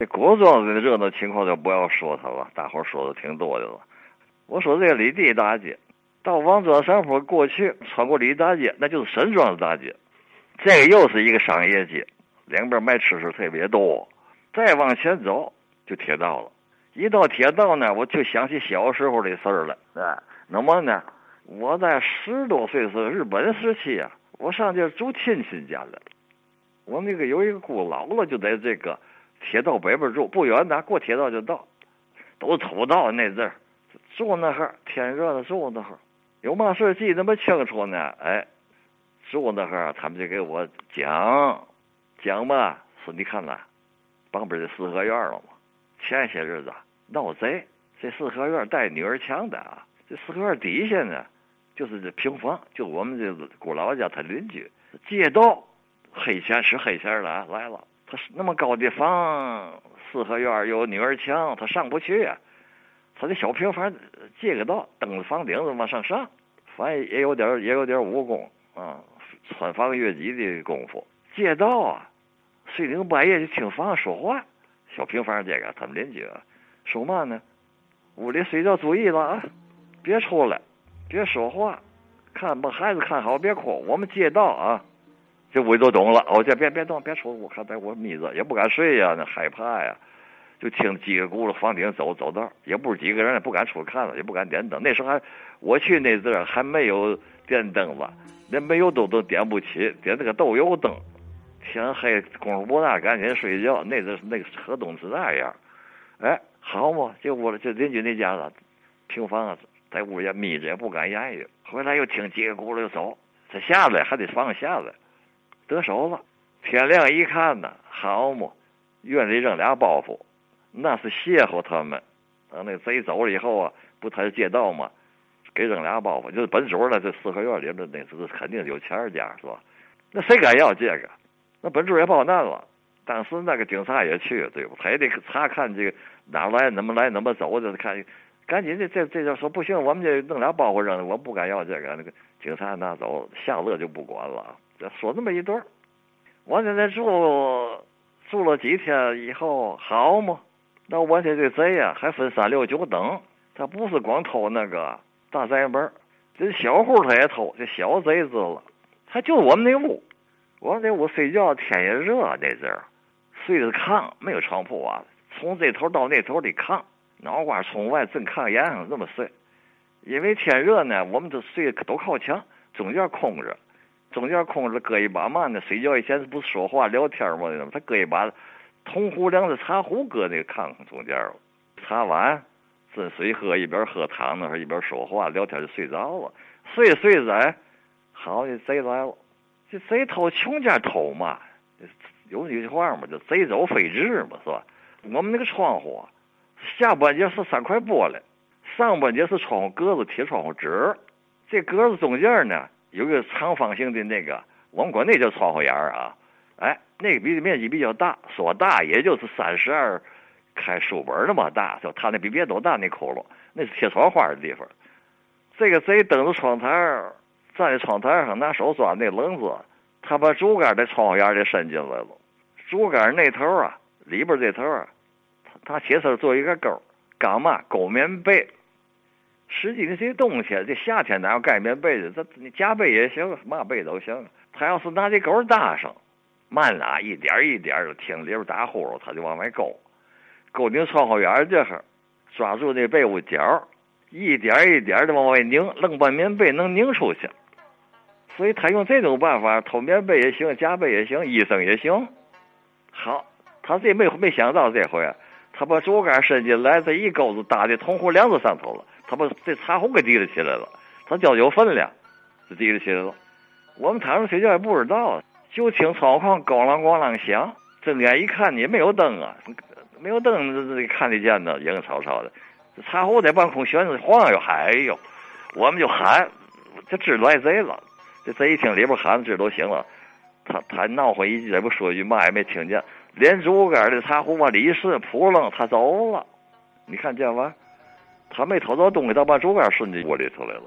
这国庄子的热闹情况就不要说它了，大伙儿说的挺多的了。我说这个李地大街到王庄山坡过去，穿过李大街，那就是沈庄子大街。这个又是一个商业街，两边卖吃食特别多。再往前走就铁道了。一到铁道呢，我就想起小时候的事儿了。啊，那么呢，我在十多岁时日本时期啊，我上这住亲戚家了。我那个有一个姑姥姥，就在这个铁道北边住，不远的，过铁道就到。都是土道那阵儿，住那哈儿，天热了住那哈儿，有嘛事记那么清楚呢？哎，住那哈儿，他们就给我讲讲吧，说你看呐，旁边的四合院了嘛。前些日子闹贼，这四合院带女儿墙的啊。这四合院底下呢，就是这平房，就我们这姑老家他邻居街道。黑钱是黑钱了，来了。他那么高的房，四合院有女儿墙，他上不去呀。他的小平房借个道，登着房顶子往上上，反正也有点也有点武功啊，穿房越脊的功夫。借道啊，睡醒半夜就听房上说话。小平房这个他们邻居说嘛呢？屋里睡觉注意了啊，别出来，别说话，看把孩子看好，别哭。我们借道啊。这我都懂了，我这别别动，别出，我看在我眯着，也不敢睡呀，那害怕呀，就听几个轱辘房顶走走道，也不是几个人，也不敢出去看了，也不敢点灯。那时候还我去那阵儿还没有电灯吧，连煤油灯都点不起，点那个豆油灯。天黑功夫不大，赶紧睡觉。那阵那个河东是那样，哎，好嘛，这屋里就邻居那家子，平房啊在屋里眯着也不敢言语。回来又听几个轱辘又走，他下来还得放下来。得手了，天亮一看呢，好嘛，院里扔俩包袱，那是吓唬他们。等那贼走了以后啊，不他是借道吗？给扔俩包袱，就是本主呢。这四合院里的那是肯定有钱家是吧？那谁敢要这个？那本主也报难了。当时那个警察也去，对不？他也得查看这个哪来，怎么来，怎么走的，看。赶紧的，这这就说不行，我们这弄俩包袱扔，我不敢要这个。那个警察拿走，下乐就不管了。说这么一段我在那住住了几天以后，好嘛？那我这这贼呀，还分三六九等。他不是光偷那个大宅门，这小户他也偷。这小贼子了，他就我们那屋。我们那屋睡觉天也热，那阵儿睡的炕，没有床铺啊。从这头到那头的炕，脑瓜冲外，正炕沿上这么睡。因为天热呢，我们都睡都靠墙，中间空着。中间空着搁一把嘛呢？睡觉以前不是说话聊天嘛？他搁一把铜壶凉的茶壶搁那个炕中间茶碗斟水喝，一边喝汤那一边说话聊天就睡着了。睡着睡着，好，这贼来了。这贼偷穷家偷嘛？有句话嘛，叫贼走非至嘛，是吧？我们那个窗户啊下半截是三块玻璃，上半截是窗户格子铁窗户纸，这格子中间呢。有个长方形的那个，我们管那叫窗户眼儿啊，哎，那个比面积比较大，说大也就是三十二开书本那么大，就他那比别都大那窟窿，那是贴窗花的地方。这个贼登着窗台儿站在窗台上拿手抓那棱子，他把竹竿在窗户眼里伸进来了。竹竿那头啊，里边这头啊，他他铁丝做一个钩，干嘛？勾棉被。实际的这些东西，这夏天哪有盖棉被子？这你夹被也行，嘛被都行。他要是拿这钩搭上，慢啊，一点一点的听里边打呼噜，他就往外勾，勾进窗户眼这哈，抓住那被窝角，一点一点的往外拧，愣把棉被能拧出去。所以他用这种办法偷棉被也行，夹被也行，医生也行。好，他这没没想到这回，他把竹竿伸进来，这一钩子搭在铜壶梁子上头了。他把这茶壶给提了起来了，他觉有分量，就提了起来了。我们躺着睡觉也不知道，就听窗户哐啷咣啷响，睁眼一看也没有灯啊，没有灯这这看得见呢，影草草的。这茶壶在半空悬着晃悠，哎呦，我们就喊，这知来贼了。这贼一听里边喊，知都醒了。他他闹回一句，也不说一句嘛，也没听见。连竹竿的茶壶往里一伸，扑棱，他走了。你看见吗？他没偷到东西，他把竹竿伸进锅里头来了。